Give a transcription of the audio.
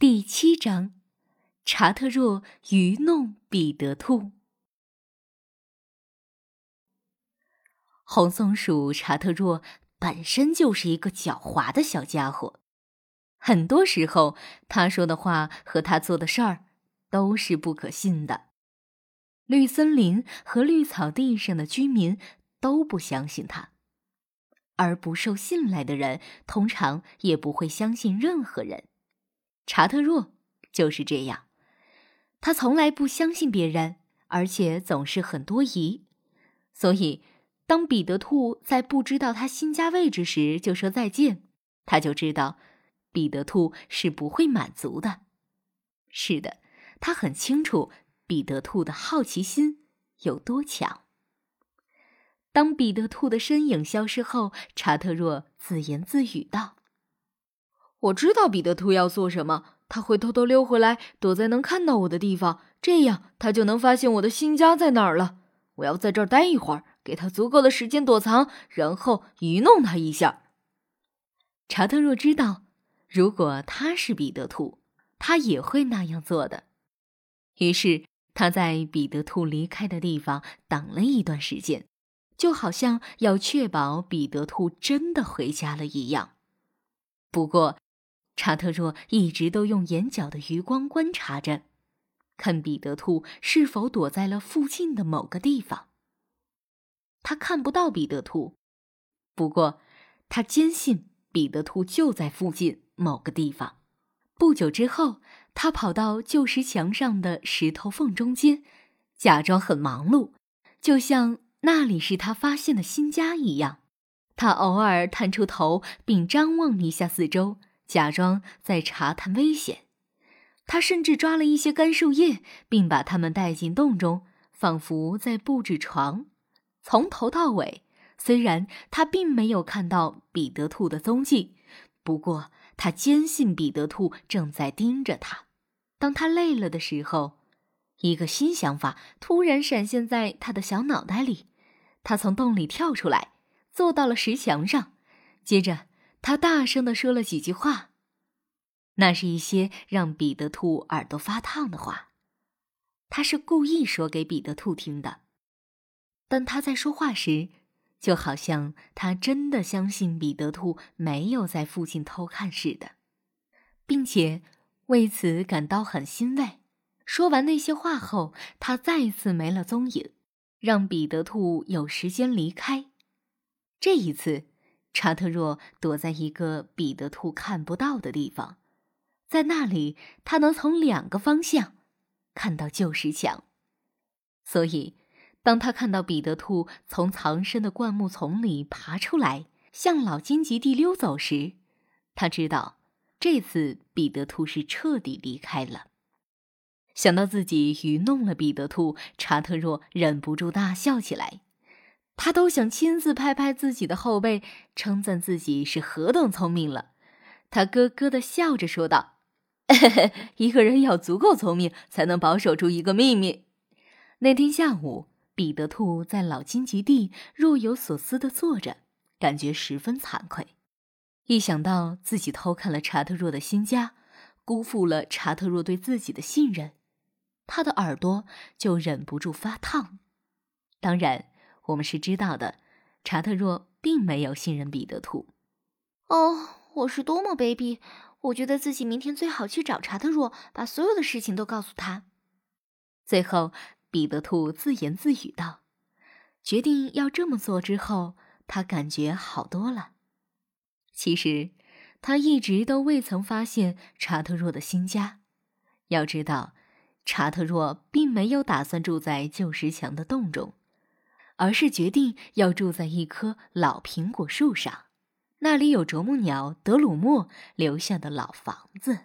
第七章，查特若愚弄彼得兔。红松鼠查特若本身就是一个狡猾的小家伙，很多时候他说的话和他做的事儿都是不可信的。绿森林和绿草地上的居民都不相信他，而不受信赖的人通常也不会相信任何人。查特若就是这样，他从来不相信别人，而且总是很多疑。所以，当彼得兔在不知道他新家位置时就说再见，他就知道彼得兔是不会满足的。是的，他很清楚彼得兔的好奇心有多强。当彼得兔的身影消失后，查特若自言自语道。我知道彼得兔要做什么，他会偷偷溜回来，躲在能看到我的地方，这样他就能发现我的新家在哪儿了。我要在这儿待一会儿，给他足够的时间躲藏，然后愚弄他一下。查特若知道，如果他是彼得兔，他也会那样做的。于是他在彼得兔离开的地方等了一段时间，就好像要确保彼得兔真的回家了一样。不过，查特若一直都用眼角的余光观察着，看彼得兔是否躲在了附近的某个地方。他看不到彼得兔，不过他坚信彼得兔就在附近某个地方。不久之后，他跑到旧石墙上的石头缝中间，假装很忙碌，就像那里是他发现的新家一样。他偶尔探出头，并张望一下四周。假装在查探危险，他甚至抓了一些干树叶，并把它们带进洞中，仿佛在布置床。从头到尾，虽然他并没有看到彼得兔的踪迹，不过他坚信彼得兔正在盯着他。当他累了的时候，一个新想法突然闪现在他的小脑袋里。他从洞里跳出来，坐到了石墙上，接着。他大声地说了几句话，那是一些让彼得兔耳朵发烫的话。他是故意说给彼得兔听的，但他在说话时，就好像他真的相信彼得兔没有在附近偷看似的，并且为此感到很欣慰。说完那些话后，他再次没了踪影，让彼得兔有时间离开。这一次。查特若躲在一个彼得兔看不到的地方，在那里他能从两个方向看到旧石墙。所以，当他看到彼得兔从藏身的灌木丛里爬出来，向老荆棘地溜走时，他知道这次彼得兔是彻底离开了。想到自己愚弄了彼得兔，查特若忍不住大笑起来。他都想亲自拍拍自己的后背，称赞自己是何等聪明了。他咯咯的笑着说道：“一个人要足够聪明，才能保守住一个秘密。”那天下午，彼得兔在老荆棘地若有所思的坐着，感觉十分惭愧。一想到自己偷看了查特若的新家，辜负了查特若对自己的信任，他的耳朵就忍不住发烫。当然。我们是知道的，查特若并没有信任彼得兔。哦，我是多么卑鄙！我觉得自己明天最好去找查特若，把所有的事情都告诉他。最后，彼得兔自言自语道：“决定要这么做之后，他感觉好多了。其实，他一直都未曾发现查特若的新家。要知道，查特若并没有打算住在旧石墙的洞中。”而是决定要住在一棵老苹果树上，那里有啄木鸟德鲁莫留下的老房子。